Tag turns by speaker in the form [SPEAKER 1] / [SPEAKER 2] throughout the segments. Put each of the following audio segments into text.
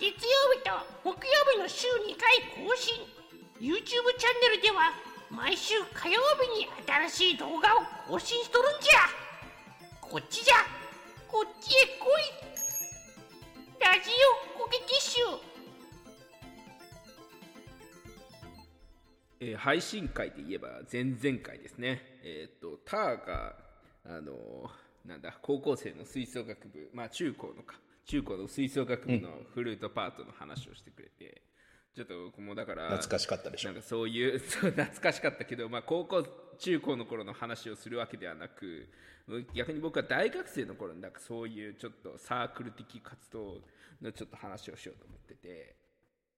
[SPEAKER 1] 月曜日と木曜日の週2回更新。YouTube チャンネルでは毎週火曜日に新しい動画を更新しとるんじゃ。こっちじゃ。こっちへ来い。ラジオコケティッシュ
[SPEAKER 2] えー配信会で言えば前々回ですね。えーっとターがあのーなんだ高校生の吹奏楽部。まあ中高のか。中高の吹奏楽部のフルートパートの話をしてくれて、ちょっと僕もだから
[SPEAKER 3] 懐かしかったでしょ。
[SPEAKER 2] なんかそういう そう懐かしかったけど、まあ、高校中高の頃の話をするわけではなく逆に僕は大学生の頃になんかそういうちょっとサークル的活動のちょっと話をしようと思ってて。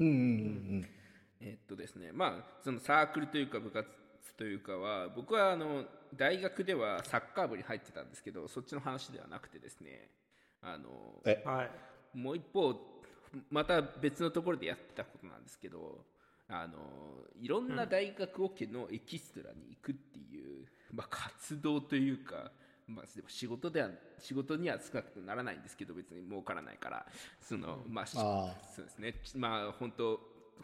[SPEAKER 3] うんうんうん。
[SPEAKER 2] えっとですねまあそのサークルというか部活というかは僕はあの大学ではサッカー部に入ってたんですけどそっちの話ではなくてですねあの
[SPEAKER 3] え？
[SPEAKER 4] はい。
[SPEAKER 2] もう一方また別のところでやってたことなんですけどあのいろんな大学オケのエキストラに行くっていう、まあ、活動というか、まあ、でも仕事では仕事には少なくならないんですけど別に儲からないからその、まあ、そうですね。ちまあ本当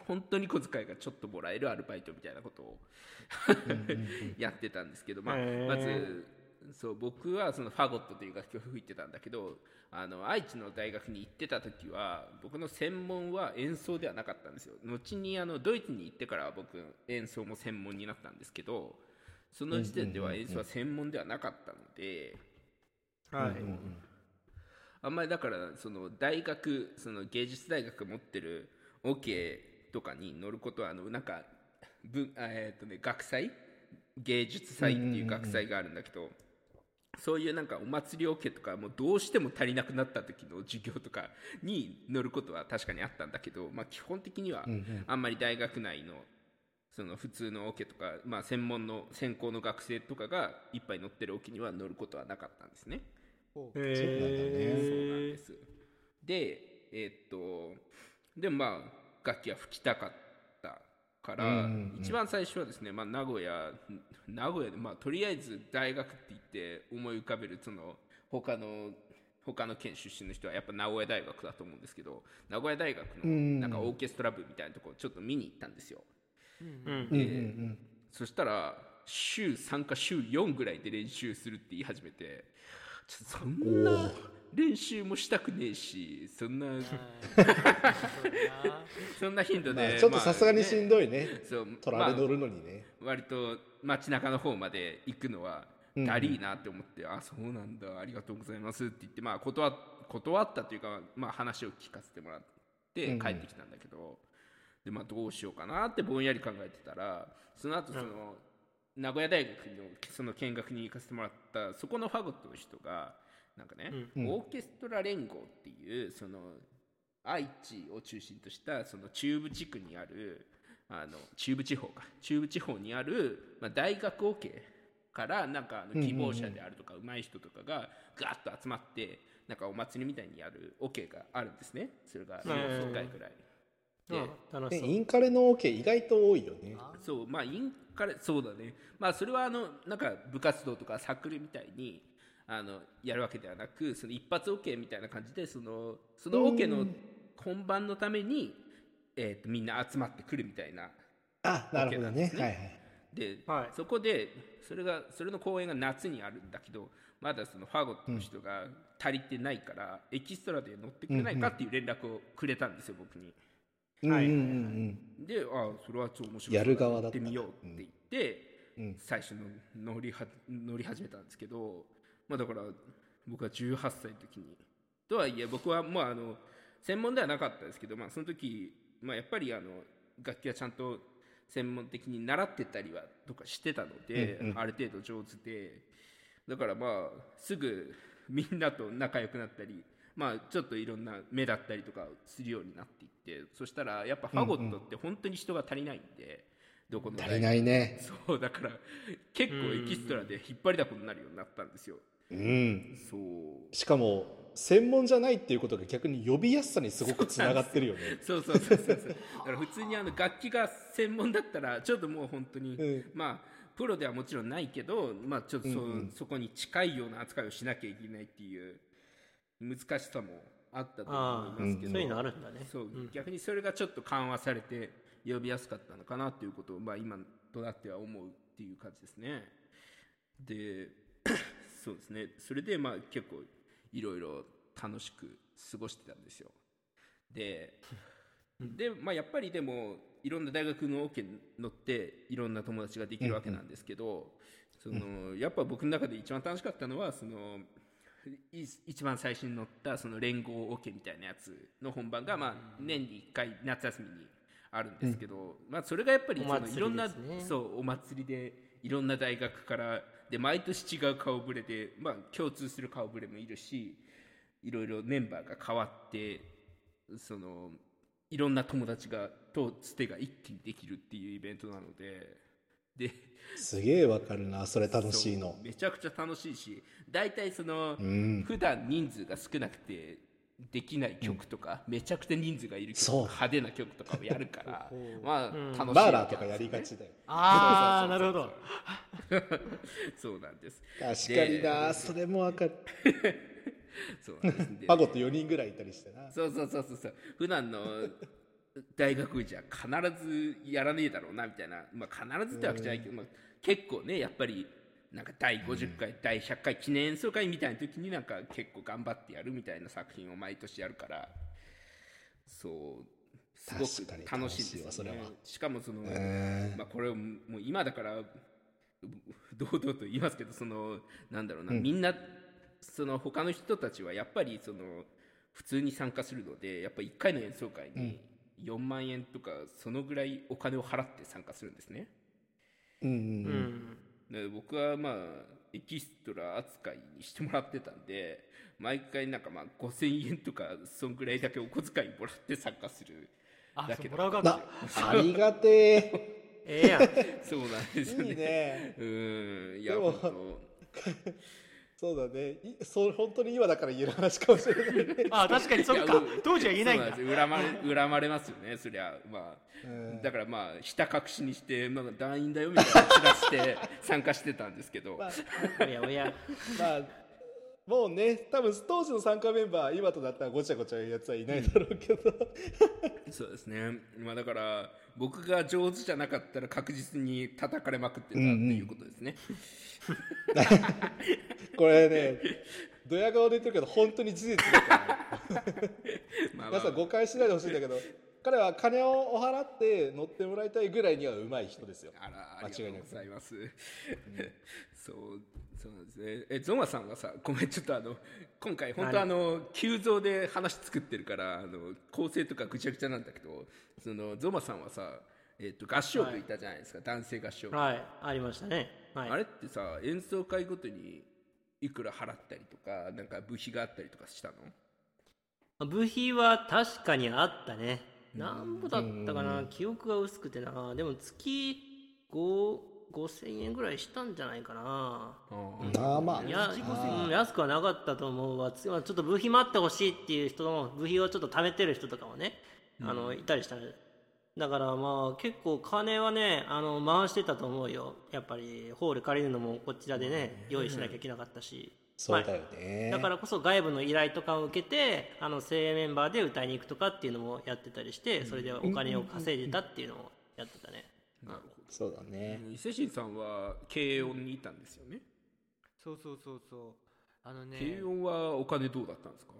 [SPEAKER 2] 本当に小遣いがちょっともらえるアルバイトみたいなことを やってたんですけど、まあまずそう僕はそのファゴットという楽器を吹いてたんだけどあの愛知の大学に行ってた時は僕の専門は演奏ではなかったんですよ。後にあのドイツに行ってからは僕演奏も専門になったんですけどその時点では演奏は専門ではなかったので、
[SPEAKER 4] はい、
[SPEAKER 2] あんまりだからその大学その芸術大学が持ってるオ、ケとかに乗ることはあのなんか文あえーとね学祭？芸術祭っていう学祭があるんだけど、そういうなんかお祭りオケとかもうどうしても足りなくなった時の授業とかに乗ることは確かにあったんだけど、まあ、基本的にはあんまり大学内のその普通のオケとか、まあ、専門の専攻の学生とかがいっぱい乗ってるオケには乗ることはなかったんですね。
[SPEAKER 4] へ
[SPEAKER 2] そうなん
[SPEAKER 4] ー
[SPEAKER 2] です。で、えーっと、でもまあ、楽器は吹きたかったから、
[SPEAKER 3] うんうんうん。
[SPEAKER 2] 一番最初はですね、まあ、名古屋、名古屋で、まあ、とりあえず大学って言って思い浮かべる、その、他の、他の県出身の人はやっぱ名古屋大学だと思うんですけど、名古屋大学の
[SPEAKER 3] ん
[SPEAKER 2] なんかオーケストラ部みたいなところちょっと見に行ったんですよ。
[SPEAKER 4] うん
[SPEAKER 3] うん。うん
[SPEAKER 2] そしたら、週3か週4ぐらいで練習するって言い始めて、ちょっとそんな練習もしたくねえし、そんな、そんな頻度で、
[SPEAKER 3] まあちょっとさすがにしんどいね。
[SPEAKER 2] そう
[SPEAKER 3] 取られ乗るのにね。
[SPEAKER 2] まあ割と街中の方まで行くのは
[SPEAKER 3] うん。
[SPEAKER 2] だりーなって思って、あそうなんだありがとうございますって言ってまあ断っ断ったというか、まあ、話を聞かせてもらって
[SPEAKER 3] うんうん。
[SPEAKER 2] 帰ってきたんだけど、でまあどうしようかなってぼんやり考えてたらその後その、名古屋大学のその見学に行かせてもらったそこのファゴットの人がなんかね、
[SPEAKER 3] うん。
[SPEAKER 2] オーケストラ連合っていうその愛知を中心としたその中部地区にあるあの中部地方か。中部地方にある、まあ、大学オケからなんかあの希望者であるとか上手い人とかがガッと集まってなんかお祭りみたいにやるオケがあるんですね。それが4回くらい。で
[SPEAKER 3] インカレのオケ意外と多いよね。
[SPEAKER 2] そう。まあインカレそうだね。まあそれはあのなんか部活動とかサークルみたいにあのやるわけではなくその一発 OK みたいな感じでそのその OK の本番のために、えー、とみんな集まってくるみたいな
[SPEAKER 3] あなるほどね。はいはい。
[SPEAKER 2] で、
[SPEAKER 4] はい。
[SPEAKER 2] そこでそれがそれの公演が夏にあるんだけどまだそのファゴットの人が足りてないから、エキストラで乗ってくれないかっていう連絡をくれたんですよ僕に。
[SPEAKER 4] はい
[SPEAKER 3] うんうんうん。
[SPEAKER 2] であそれはちょっと面白い。
[SPEAKER 3] やる側だっ
[SPEAKER 2] てみようって言って、
[SPEAKER 3] うん。
[SPEAKER 2] 最初の乗りは乗り始めたんですけど、まあ、だから僕は18歳の時に。とはいえ僕はまああの専門ではなかったですけど、まあ、その時、まあ、やっぱりあの楽器はちゃんと専門的に習ってたりはとかしてたので、
[SPEAKER 3] うんうん。
[SPEAKER 2] ある程度上手で。だからまあすぐみんなと仲良くなったりまあちょっといろんな目だったりとかするようになっていってそしたらやっぱファゴットって本当に人が足りないんで、どこの
[SPEAKER 3] 足りないね。
[SPEAKER 2] そうだから結構エキストラで引っ張りだこになるようになったんですよ
[SPEAKER 3] うん。
[SPEAKER 2] そう。
[SPEAKER 3] しかも専門じゃないっていうことが逆に呼びやすさにすごくつながってるよね。
[SPEAKER 2] そうそうそうそうそう。だから普通にあの楽器が専門だったらちょっともう本当に、
[SPEAKER 3] うん。
[SPEAKER 2] まあプロではもちろんないけど、まあ、ちょっとそ,、
[SPEAKER 3] うんうん。
[SPEAKER 2] そこに近いような扱いをしなきゃいけないっていう難しさもあったと思いますけど、
[SPEAKER 4] そういうのあるんだね。
[SPEAKER 2] そう、逆にそれがちょっと緩和されて呼びやすかったのかなということを、まあ、今となっては思うっていう感じですね。でそうですね。それでまあ結構いろいろ楽しく過ごしてたんですよ。でで、まあ、やっぱりでもいろんな大学のオケに乗っていろんな友達ができるわけなんですけど、そのやっぱ僕の中で一番楽しかったのはそのい一番最初に乗ったその連合オケみたいなやつの本番が、まあ、年に1回夏休みにあるんですけど、まあ、それがやっぱりそのいろんな、
[SPEAKER 4] ね
[SPEAKER 2] そうお祭りでいろんな大学からで毎年違う顔ぶれで、まあ、共通する顔ぶれもいるしいろいろメンバーが変わってそのいろんな友達がとつてが一気にできるっていうイベントなので。です
[SPEAKER 3] げえわかるなそれ楽しいの。
[SPEAKER 2] めちゃくちゃ楽しいし大体その、
[SPEAKER 3] ん。
[SPEAKER 2] 普段人数が少なくてできない曲とか、めちゃくちゃ人数がいる曲
[SPEAKER 3] そう。
[SPEAKER 2] 派手な曲とかをやるから まあ、楽しい
[SPEAKER 3] バー
[SPEAKER 2] わ
[SPEAKER 3] ラーとかやりがちだよ。
[SPEAKER 4] ああなるほど。
[SPEAKER 2] そうなんです。
[SPEAKER 3] 確かになそれもわかる。
[SPEAKER 2] そうなんです。で
[SPEAKER 3] パゴット4人ぐらいいたりしてな。
[SPEAKER 2] そうそうそうそうそう。普段の大学じゃ必ずやらねえだろうなみたいな、まあ、必ずってわけじゃないけど、まあ、結構ねやっぱりなんか第50回、第100回記念演奏会みたいな時になんか結構頑張ってやるみたいな作品を毎年やるからそうすごく楽しいですよ
[SPEAKER 3] 楽しいわそれは。
[SPEAKER 2] しかもその、
[SPEAKER 3] え
[SPEAKER 2] まあ、これをもう今だから堂々と言いますけどそのなんだろうな、みんなその他の人たちはやっぱりその普通に参加するのでやっぱ1回の演奏会に4万円とかそのぐらいお金を払って参加するんですね。
[SPEAKER 3] うんうん
[SPEAKER 4] う
[SPEAKER 3] うん
[SPEAKER 4] ん
[SPEAKER 2] で僕はまあエキストラ扱いにしてもらってたんで毎回なんかまあ5000円とかそんぐらいだけお小遣いもらって参加する
[SPEAKER 4] あ
[SPEAKER 2] だけど
[SPEAKER 4] そうもらう側
[SPEAKER 3] な
[SPEAKER 4] か
[SPEAKER 3] ありがてえ。
[SPEAKER 4] ええやん。
[SPEAKER 2] そうなんですよね。
[SPEAKER 3] いいね。
[SPEAKER 2] うーんいや
[SPEAKER 3] でも
[SPEAKER 2] 本当
[SPEAKER 3] そうだね。いそう本当に今だから言える話かもしれないね。
[SPEAKER 4] あ確かにそっか。当時は言えないんだ。
[SPEAKER 2] そうです恨まれ恨まれますよねそりゃ。まあ、
[SPEAKER 3] うん。
[SPEAKER 2] だからまあひた隠しにして、まあ、団員だよみたいなチラして参加してたんですけど、
[SPEAKER 3] まあ。
[SPEAKER 4] おやおや
[SPEAKER 3] まあもうね多分当時の参加メンバー今となったらごちゃごちゃ言うやつはいないだろうけど、
[SPEAKER 2] そうですね。まあだから僕が上手じゃなかったら確実に叩かれまくってたっていうことですね、
[SPEAKER 3] これねドヤ顔で言ってるけど本当に事実だから。皆さん誤解しないでほしいんだけど彼は金をお払って乗ってもらいたいぐらいにはうまい人ですよ。
[SPEAKER 2] あらあ
[SPEAKER 3] 間違いなく。
[SPEAKER 2] りがとうございます、そうそうなんですね。えゾマさんはさごめんちょっとあの 今回本当あの急増で話作ってるからあの構成とかぐちゃぐちゃなんだけどそのゾマさんはさ、えっと合唱部いたじゃないですか、男性合唱部、
[SPEAKER 4] はい。ありましたね。はい。
[SPEAKER 2] あれってさ演奏会ごとにいくら払ったりとかなんか部費があったりとかしたの？
[SPEAKER 4] 部費は確かにあったね。何ぼだったかな。記憶が薄くてな。でも月5 5000円ぐらいしたんじゃないかな。
[SPEAKER 3] まあまあ。
[SPEAKER 4] いや、うん、安くはなかったと思うわ。ちょっと部費待ってほしいっていう人も部費をちょっと貯めてる人とかもね、あのいたりした。ねだからまあ結構金はねあの回してたと思うよ。やっぱりホール借りるのもこちらでね用意しなきゃいけなかったし、
[SPEAKER 3] そうだよね、
[SPEAKER 4] だからこそ外部の依頼とかを受けてあの精鋭メンバーで歌いに行くとかっていうのもやってたりしてそれでお金を稼いでたっていうのをやってたね、
[SPEAKER 2] なるほ
[SPEAKER 3] そうだね。
[SPEAKER 2] ど伊勢神さんは軽音にいたんですよね？
[SPEAKER 5] そうそうそうそう。あのね。
[SPEAKER 2] 軽音はお金どうだったんですか？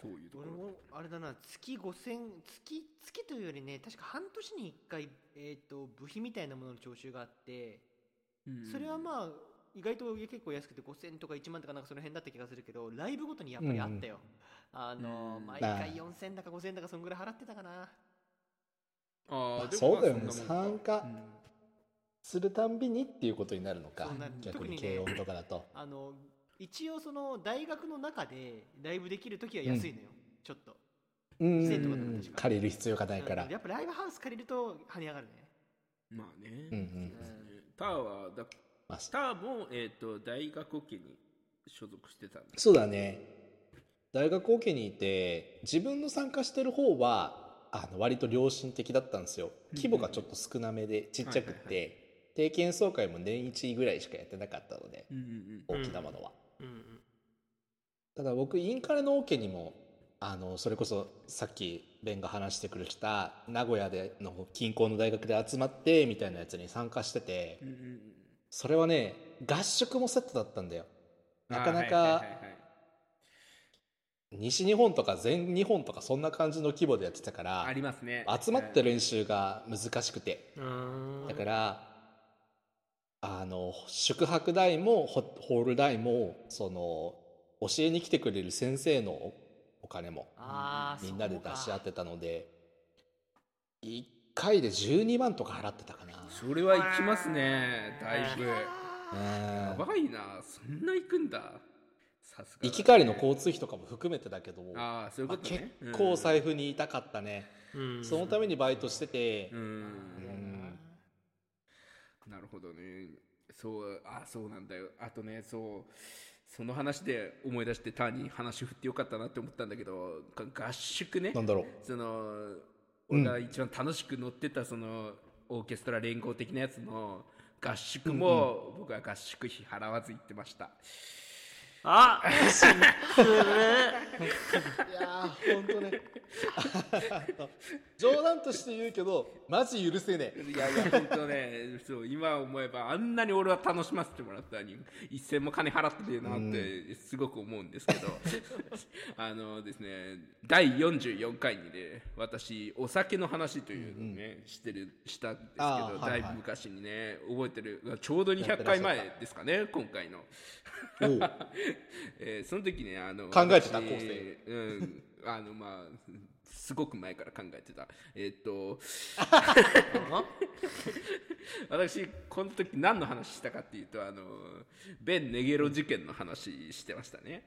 [SPEAKER 2] そういうところ
[SPEAKER 5] 俺もあれだな。月5000月月というよりね確か半年に1回、えー、と部費みたいなものの徴収があってそれはまあ意外と結構安くて5000とか1万とかなんかその辺だった気がするけどライブごとにやっぱりあったよ、あの
[SPEAKER 2] うん。
[SPEAKER 5] 毎回4000だか5000だかそんぐらい払ってたかな。
[SPEAKER 2] あ
[SPEAKER 3] あそうだよね。参加するたんびにっていうことになるのか逆
[SPEAKER 5] 特に
[SPEAKER 3] 軽音とかだと。
[SPEAKER 5] あの一応その大学の中でライブできる時は安いのよ、ちょっと。
[SPEAKER 3] うん。借りる必要がないから。
[SPEAKER 5] うん。やっぱライブハウス借りると跳ね上がるね。
[SPEAKER 2] まあね、
[SPEAKER 3] うんうん。
[SPEAKER 2] ターはだ
[SPEAKER 3] まあ
[SPEAKER 2] ターも、えー、と大学オケに所属してたんです
[SPEAKER 3] そうだね。大学オケにいて自分の参加してる方はあの割と良心的だったんですよ。規模がちょっと少なめでちっちゃくって、
[SPEAKER 2] はい
[SPEAKER 3] 定期演奏会も年1ぐらいしかやってなかったので大きなものは、ただ僕インカレのオケにもあのそれこそさっきベンが話してくれた名古屋での近郊の大学で集まってみたいなやつに参加してて、それはね合宿もセットだったんだよ。なかなか西日本とか全日本とかそんな感じの規模でやってたから
[SPEAKER 2] ありますね。
[SPEAKER 3] 集まって練習が難しくて。だからあの宿泊代もホホール代もその教えに来てくれる先生のおお金もみんなで出し合ってたので1回で12万とか払ってたかな。
[SPEAKER 2] それは行きますねだいぶ。
[SPEAKER 3] うん
[SPEAKER 2] やばいな。そんな行くんだ。さすが
[SPEAKER 3] 行き帰りの交通費とかも含めてだけど
[SPEAKER 2] ああそういう
[SPEAKER 3] まあ
[SPEAKER 2] ことね。
[SPEAKER 3] 結構財布に痛かったね、
[SPEAKER 4] うん。
[SPEAKER 3] そのためにバイトしてて。
[SPEAKER 2] うん、うん。
[SPEAKER 3] うん
[SPEAKER 2] なるほどね。そうあそうなんだよ。あとねそうその話で思い出して単に話振ってよかったなって思ったんだけどが合宿ね。
[SPEAKER 3] なんだろう。
[SPEAKER 2] その
[SPEAKER 3] うん。
[SPEAKER 2] 俺が一番楽しく乗ってたそのオーケストラ連合的なやつの合宿も僕は合宿費払わず行ってました、
[SPEAKER 4] あする
[SPEAKER 3] いやーほんとね。冗談として言うけどマジ許せねえ。
[SPEAKER 2] いやいや本当ね。そう今思えばあんなに俺は楽しませてもらったのに一銭も金払ってねえなってすごく思うんですけど、あのですね第44回にね私お酒の話というのをね、してるしたんですけど、
[SPEAKER 3] あーはいはい。
[SPEAKER 2] だいぶ昔にね覚えてる。ちょうど200回前ですかね今回の。えーその時ねあの
[SPEAKER 3] 考えてた
[SPEAKER 2] 私
[SPEAKER 3] 構成
[SPEAKER 2] うんあのまあすごく前から考えてた。えーっと 私この時何の話したかっていうとあのベン・ネゲロ事件の話してましたね。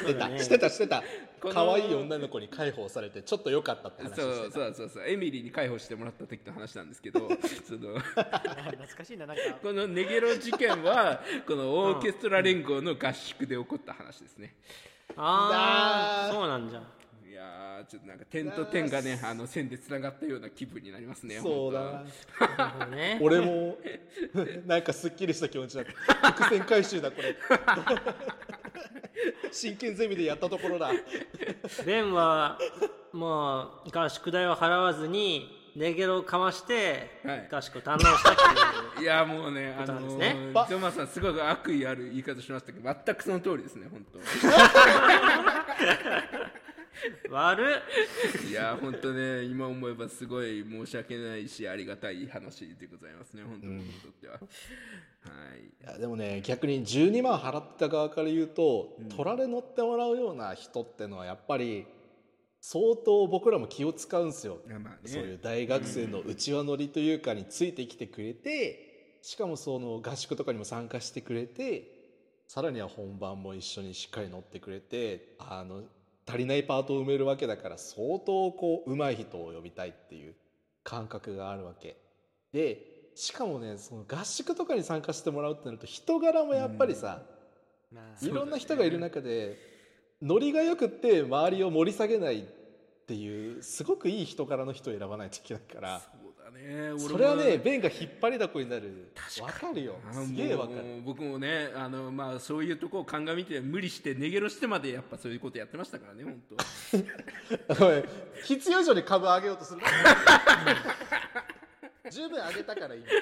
[SPEAKER 3] してた、
[SPEAKER 4] ね。
[SPEAKER 3] してたしてた。可愛い女の子に解放されてちょっと良かったって話
[SPEAKER 2] そう
[SPEAKER 3] してた。
[SPEAKER 2] そうそうそうエミリーに解放してもらった時の話なんですけど その
[SPEAKER 5] 懐かしいななんか。
[SPEAKER 2] このネゲロ事件はこのオーケストラ連合の合宿で起こった話ですね、
[SPEAKER 4] ああ
[SPEAKER 3] だー
[SPEAKER 4] そうなんじゃ
[SPEAKER 2] いやーちょっとなんか点と点がねあの線でつながったような気分になりますね
[SPEAKER 3] そうだ
[SPEAKER 4] ね。
[SPEAKER 3] 俺も なんかすっきりした気持ちになった。伏線回収だこれ。真剣ゼミでやったところだ。
[SPEAKER 4] ベンはもう合宿代を払わずにネゲロをかまして
[SPEAKER 2] はい。
[SPEAKER 4] 合宿を堪能したっていう、
[SPEAKER 2] 当いやもうねあのージョマさんすごく悪意ある言い方しましたけど全くその通りですね本
[SPEAKER 4] 悪っ。
[SPEAKER 2] 当いや本当ね今思えばすごい申し訳ないしありがたい話でございますね本当にとっては、はい。
[SPEAKER 3] いやでもね逆に12万払った側から言うと、取られ乗ってもらうような人ってのはやっぱり相当僕らも気を使うんですよ、
[SPEAKER 2] まあね。
[SPEAKER 3] そういう大学生の内輪乗りというかについてきてくれてしかもその合宿とかにも参加してくれてさらには本番も一緒にしっかり乗ってくれてあの足りないパートを埋めるわけだから相当こう上手い人を呼びたいっていう感覚があるわけ。でしかもねその合宿とかに参加してもらうってなると人柄もやっぱりさ、
[SPEAKER 5] まあ
[SPEAKER 3] いろんな人がいる中で、ノリがよくって周りを盛り下げないっていうすごくいい人柄の人を選ばないといけないから
[SPEAKER 2] ね
[SPEAKER 3] それはねベンが引っ張りだこになる。わかるよ。
[SPEAKER 2] あ
[SPEAKER 3] すげえわかる。
[SPEAKER 2] 僕もねあの、まあ、そういうとこを鑑みて無理してネゲロしてまでやっぱそういうことやってましたからね本当。
[SPEAKER 3] おい必要以上に株上げようとするな。十分上げたからいい
[SPEAKER 2] はい。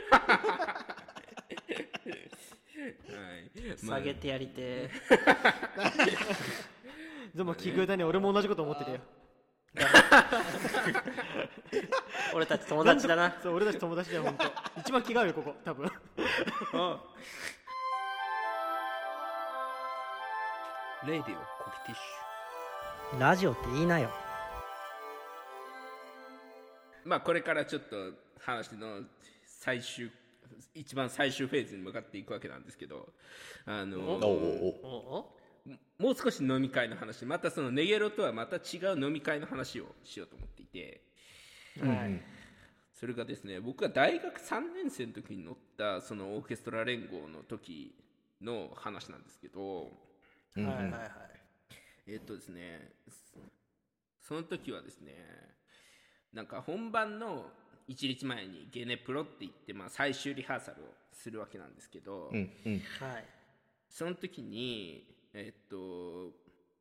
[SPEAKER 2] まあ
[SPEAKER 4] 下げてやりて
[SPEAKER 5] でも奇遇だね。俺も同じこと思ってたよ。
[SPEAKER 4] え俺たち友達だな。
[SPEAKER 5] そう俺たち友達だよ本当。一番気が合うよここ。多分。
[SPEAKER 2] レディオコキティッシ
[SPEAKER 4] ラジオって言いなよ。
[SPEAKER 2] ュまあこれからちょっと話の最終一番最終フェーズに向かっていくわけなんですけどあの
[SPEAKER 3] おおお
[SPEAKER 4] おお
[SPEAKER 2] もう少し飲み会の話またそのネゲロとはまた違う飲み会の話をしようと思っていて
[SPEAKER 4] はい。
[SPEAKER 2] それがですね僕が大学3年生の時に乗ったそのオーケストラ連合の時の話なんですけど
[SPEAKER 3] うん
[SPEAKER 4] はいはいはい。
[SPEAKER 2] えっとですねその時はですねなんか本番の1日前にゲネプロって言って、まあ、最終リハーサルをするわけなんですけど、
[SPEAKER 3] うんうん。
[SPEAKER 4] はい。
[SPEAKER 2] その時にえっと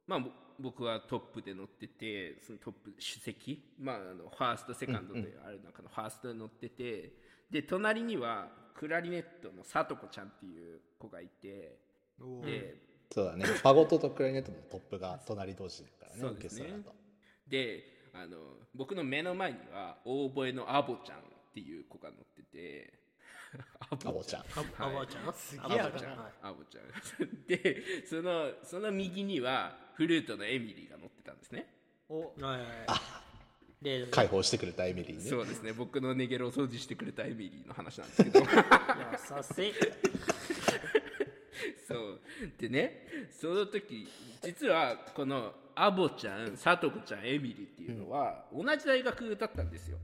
[SPEAKER 2] まあぼ僕はトップで乗っててそのトップ主席まああのファーストセカンドである中のファーストで乗ってて、で隣にはクラリネットのさとこちゃんっていう子がいてで
[SPEAKER 3] そうだね。ファゴットとクラリネットのトップが隣同士だからね
[SPEAKER 2] そうですね。
[SPEAKER 3] オーケストラだと。
[SPEAKER 2] であの僕の目の前には大声のアボちゃんっていう子が乗っててア
[SPEAKER 3] アボちゃん。
[SPEAKER 4] ああばあちゃん？
[SPEAKER 5] すげえ
[SPEAKER 4] あばあち
[SPEAKER 5] ゃん
[SPEAKER 2] アボちゃん。でそのその右にはフルートのエミリーが乗ってたんですね。
[SPEAKER 5] お
[SPEAKER 4] はいはいはい。で
[SPEAKER 3] 解放してくれたエミリーね。
[SPEAKER 2] そうですね。僕のネゲロを掃除してくれたエミリーの話なんですけど。
[SPEAKER 4] 優しい。
[SPEAKER 2] そう。でねその時実はこのアボちゃんさとこちゃんエミリーっていうのは同じ大学だったんですよ。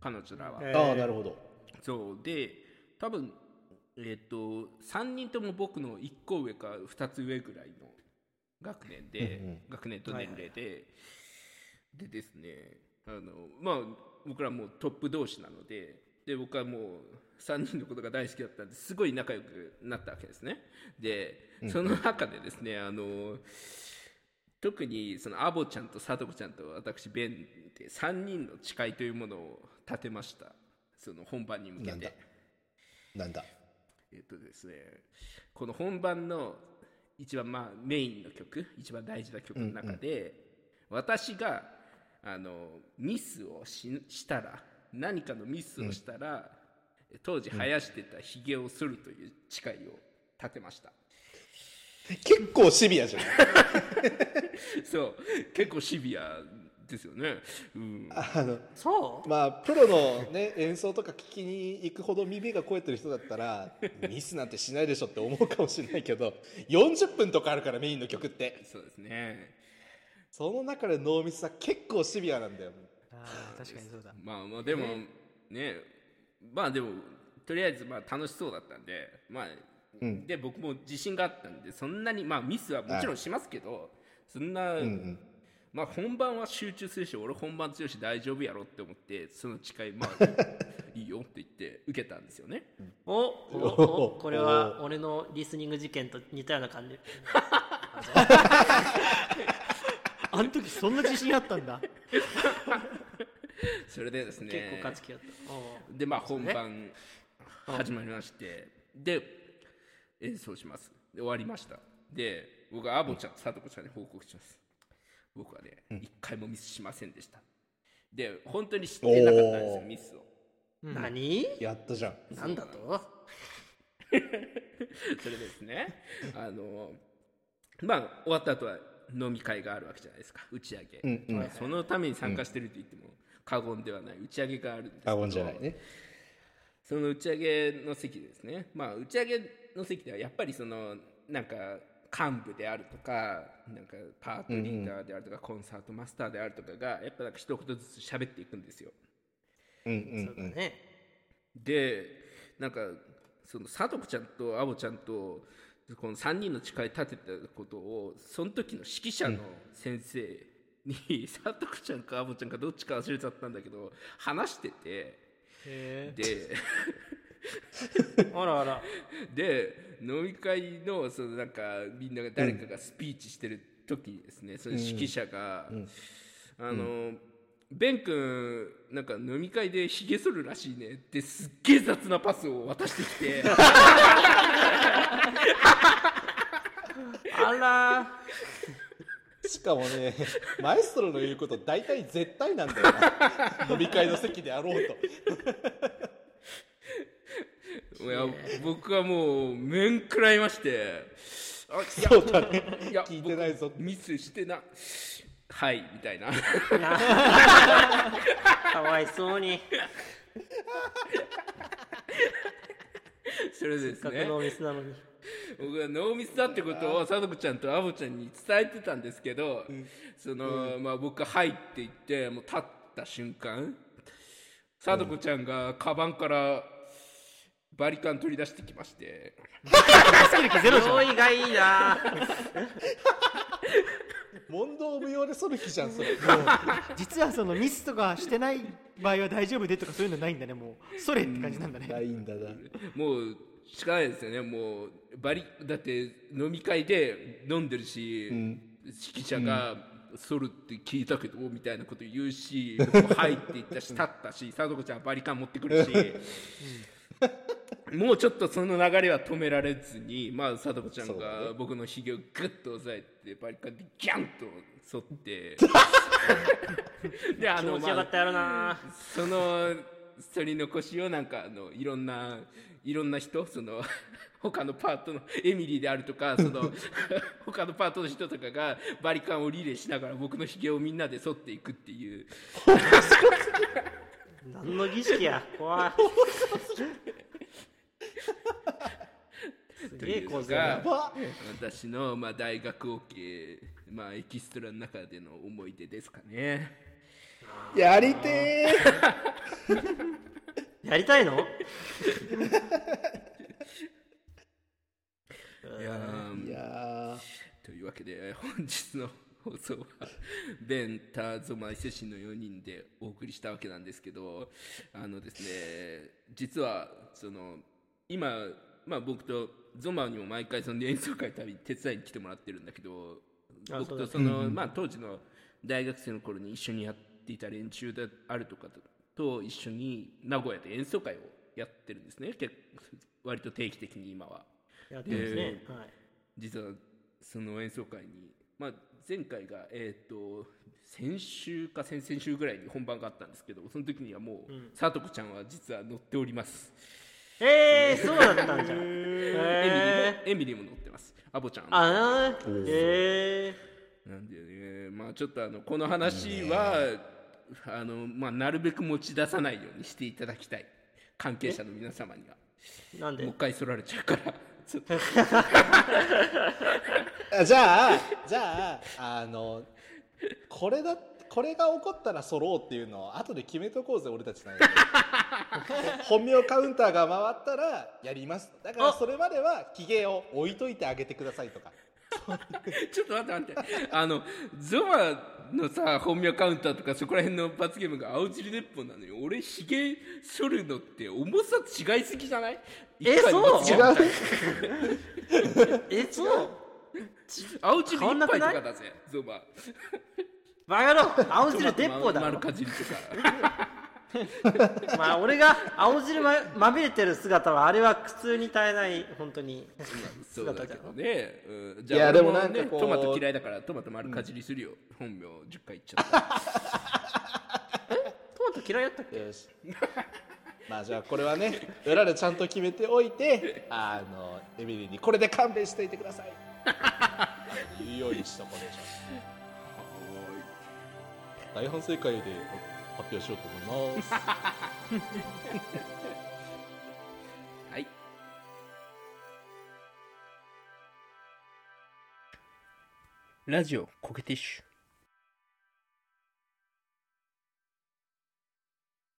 [SPEAKER 2] 彼女らは、
[SPEAKER 4] え
[SPEAKER 3] ああなるほど。
[SPEAKER 2] そう。で多分えっ、と3人とも僕の1個上か2つ上ぐらいの学年で、
[SPEAKER 3] うんうん。
[SPEAKER 2] 学年と年齢で、でですねあのまあ僕らもうトップ同士なのでで僕はもう3人のことが大好きだったんですごい仲良くなったわけですね。でその中でですねあの特にそのアボちゃんとサトコちゃんと私ベンで3人の誓いというものを立てました。その本番に向けて
[SPEAKER 3] なんだ？
[SPEAKER 2] えっとですねこの本番の一番まあメインの曲一番大事な曲の中で、私があのミスをししたら何かのミスをしたら、当時生やしてたひげを剃るという誓いを立てました、
[SPEAKER 3] 結構シビアじゃん。
[SPEAKER 2] そう結構シビアですよね、うん、
[SPEAKER 3] あの
[SPEAKER 4] そう？
[SPEAKER 3] まあプロのね演奏とか聞きに行くほど耳が肥えてる人だったら ミスなんてしないでしょって思うかもしれないけど40分とかあるからメインの曲って。
[SPEAKER 2] そうですね。
[SPEAKER 3] その中でノーミスは結構シビアなんだよ。
[SPEAKER 5] あー確かにそうだ。
[SPEAKER 2] まあまあでもね。まあでもとりあえずまあ楽しそうだったんでまあ、
[SPEAKER 3] うん。
[SPEAKER 2] で僕も自信があったんでそんなにまあミスはもちろんしますけどそんな、
[SPEAKER 3] うんうん
[SPEAKER 2] まあ本番は集中するし俺本番強いし大丈夫やろって思ってその誓いまあ いいよって言って受けたんですよね。
[SPEAKER 4] おおおこれは俺のリスニング事件と似たような感じ。
[SPEAKER 5] あの時そんな自信あったんだ。
[SPEAKER 2] それでですね。
[SPEAKER 4] 結構勝ち気だった。
[SPEAKER 2] でまあ本番始まりまして。で演奏します。で終わりました。で僕はアボちゃんとサトコちゃんに報告します僕はね一、回もミスしませんでした。で本当に知ってなかったんですよミスを。
[SPEAKER 4] 何？
[SPEAKER 3] やったじゃん。
[SPEAKER 4] なんだと？
[SPEAKER 2] それでですね。あのまあ終わった後は飲み会があるわけじゃないですか。打ち上げ、
[SPEAKER 3] うんうん。
[SPEAKER 2] まあそのために参加してると言っても過言ではない打ち上げがあるんですけど。
[SPEAKER 3] 過言じゃないね。
[SPEAKER 2] その打ち上げの席でですね。まあ打ち上げの席ではやっぱりそのなんか幹部であるとかなんかパートリーダーであるとか、コンサートマスターであるとかがやっぱなんか一言ずつ喋っていくんですよ。
[SPEAKER 3] うんうんうん。
[SPEAKER 4] そうだね。
[SPEAKER 2] でなんかそのさとこちゃんとアボちゃんとこの3人の誓い立てたことをその時の指揮者の先生に、さとこちゃんかアボちゃんかどっちか忘れちゃったんだけど話してて
[SPEAKER 5] へ
[SPEAKER 2] で
[SPEAKER 4] あらあら。
[SPEAKER 2] で飲み会のそのなんかみんなが誰かがスピーチしてる時にですね、その指揮者が、あの、ベン君なんか飲み会でひげ剃るらしいねってすっげえ雑なパスを渡してきて。
[SPEAKER 4] あら。
[SPEAKER 3] しかもねマエストロの言うこと大体絶対なんだよな。飲み会の席であろうと
[SPEAKER 2] いや僕はもう面食らいまして。あいや
[SPEAKER 3] そうだね。
[SPEAKER 2] いや
[SPEAKER 3] 聞いてないぞ。
[SPEAKER 2] 僕ミスしてな。はいみたいな。
[SPEAKER 4] かわいそうに。
[SPEAKER 2] それでですね。
[SPEAKER 4] 学のミスなのに。
[SPEAKER 2] 僕はノーミスだってことをさとこちゃんとアボちゃんに伝えてたんですけど、その、まあ僕が「はい」って言ってもう立った瞬間さとこちゃんがカバンからバリカン取り出してきまして。
[SPEAKER 4] 用意がいいな。
[SPEAKER 3] 問答無用で剃る気じゃんそれ。
[SPEAKER 5] 実はそのミスとかしてない場合は大丈夫でとかそういうのないんだねもう。それって感じなんだね。
[SPEAKER 3] ないんだな。
[SPEAKER 2] もうしかないですよね。もうバリだって飲み会で飲んでるし、指揮者が反るって聞いたけど、みたいなこと言うし僕も「はい」って言ったし立ったし貞子ちゃんはバリカン持ってくるし、もうちょっとその流れは止められずにまあ貞子ちゃんが僕のひげをグッと押さえてバリカンでギャンと反って。であ
[SPEAKER 4] 気持ちよかったやろな、
[SPEAKER 2] その取り残しをなんかあのいろんないろんな人その 他のパートのエミリーであるとかその 他のパートの人とかがバリカンをリレーしながら僕のひげをみんなで剃っていくっていう。
[SPEAKER 4] 何の儀式や怖いすげえ構図
[SPEAKER 2] が私の、まあ、大学 OK、まあ、エキストラの中での思い出ですかね。
[SPEAKER 3] やりて
[SPEAKER 4] やりたいの？
[SPEAKER 2] いやー
[SPEAKER 3] ーいや
[SPEAKER 2] というわけで本日の放送はベン、ター、ゾマ、伊勢神の4人でお送りしたわけなんですけどあのですね実はその今、まあ、僕とゾマにも毎回その演奏会旅手伝いに来てもらってるんだけど
[SPEAKER 4] あ
[SPEAKER 2] 僕と
[SPEAKER 4] そ
[SPEAKER 2] その、まあ、当時の大学生の頃に一緒にやっていた連中であるとかと一緒に名古屋で演奏会をやってるんですね。結構割と定期的に今は。
[SPEAKER 4] やってますね、はい。
[SPEAKER 2] 実はその演奏会に、まあ、前回が、えー、と先週か先々週ぐらいに本番があったんですけどその時にはもう、
[SPEAKER 4] うん。
[SPEAKER 2] さとこちゃんは実は乗っております、
[SPEAKER 4] えー、そうだったんじゃん。
[SPEAKER 2] エミリー
[SPEAKER 4] え
[SPEAKER 2] もエミリーも乗ってます。アボちゃんも。
[SPEAKER 4] あなえ
[SPEAKER 2] なんでねまあちょっとあのこの話は、あのまあ、なるべく持ち出さないようにしていただきたい。関係者の皆様には。
[SPEAKER 4] ー、なんで？
[SPEAKER 2] もう一回そられちゃうから。
[SPEAKER 3] じゃあじゃああのこれだこれが起こったら揃おうっていうのを後で決めとこうぜ俺たちなんで本名カウンターが回ったらやります。だからそれまではひげを置いといてあげてくださいとか。
[SPEAKER 2] ちょっと待って待って。あの、ゾマのさ、本名カウンターとかそこら辺の罰ゲームが青汁鉄砲なのに、俺、ひげ剃るのって重さ違いすぎじゃない？
[SPEAKER 4] えそう？
[SPEAKER 3] 違う？
[SPEAKER 4] えそう？
[SPEAKER 2] 青汁一
[SPEAKER 4] 変わんなくない
[SPEAKER 2] 杯とかだぜ、ゾマ。
[SPEAKER 4] バカ野郎 青汁鉄砲だろ
[SPEAKER 2] 丸かじりとか。
[SPEAKER 4] まあ俺が青汁ままみれてる姿はあれは苦痛に耐えない本当に
[SPEAKER 2] そうだ
[SPEAKER 4] 姿じゃん
[SPEAKER 2] けどね。うん、
[SPEAKER 3] いや
[SPEAKER 2] 俺も
[SPEAKER 3] でもなんか
[SPEAKER 2] トマト嫌いだから、トマト丸かじりするよ。本名10回言っちゃった。
[SPEAKER 4] トマト嫌いだったっけ？
[SPEAKER 3] よしまあじゃあこれはね裏でちゃんと決めておいてあのエミリーにこれで勘弁していてください言うようにしとこうでしょ大反省会で発表しようと思います
[SPEAKER 2] はい。ラジオコケティッシュ。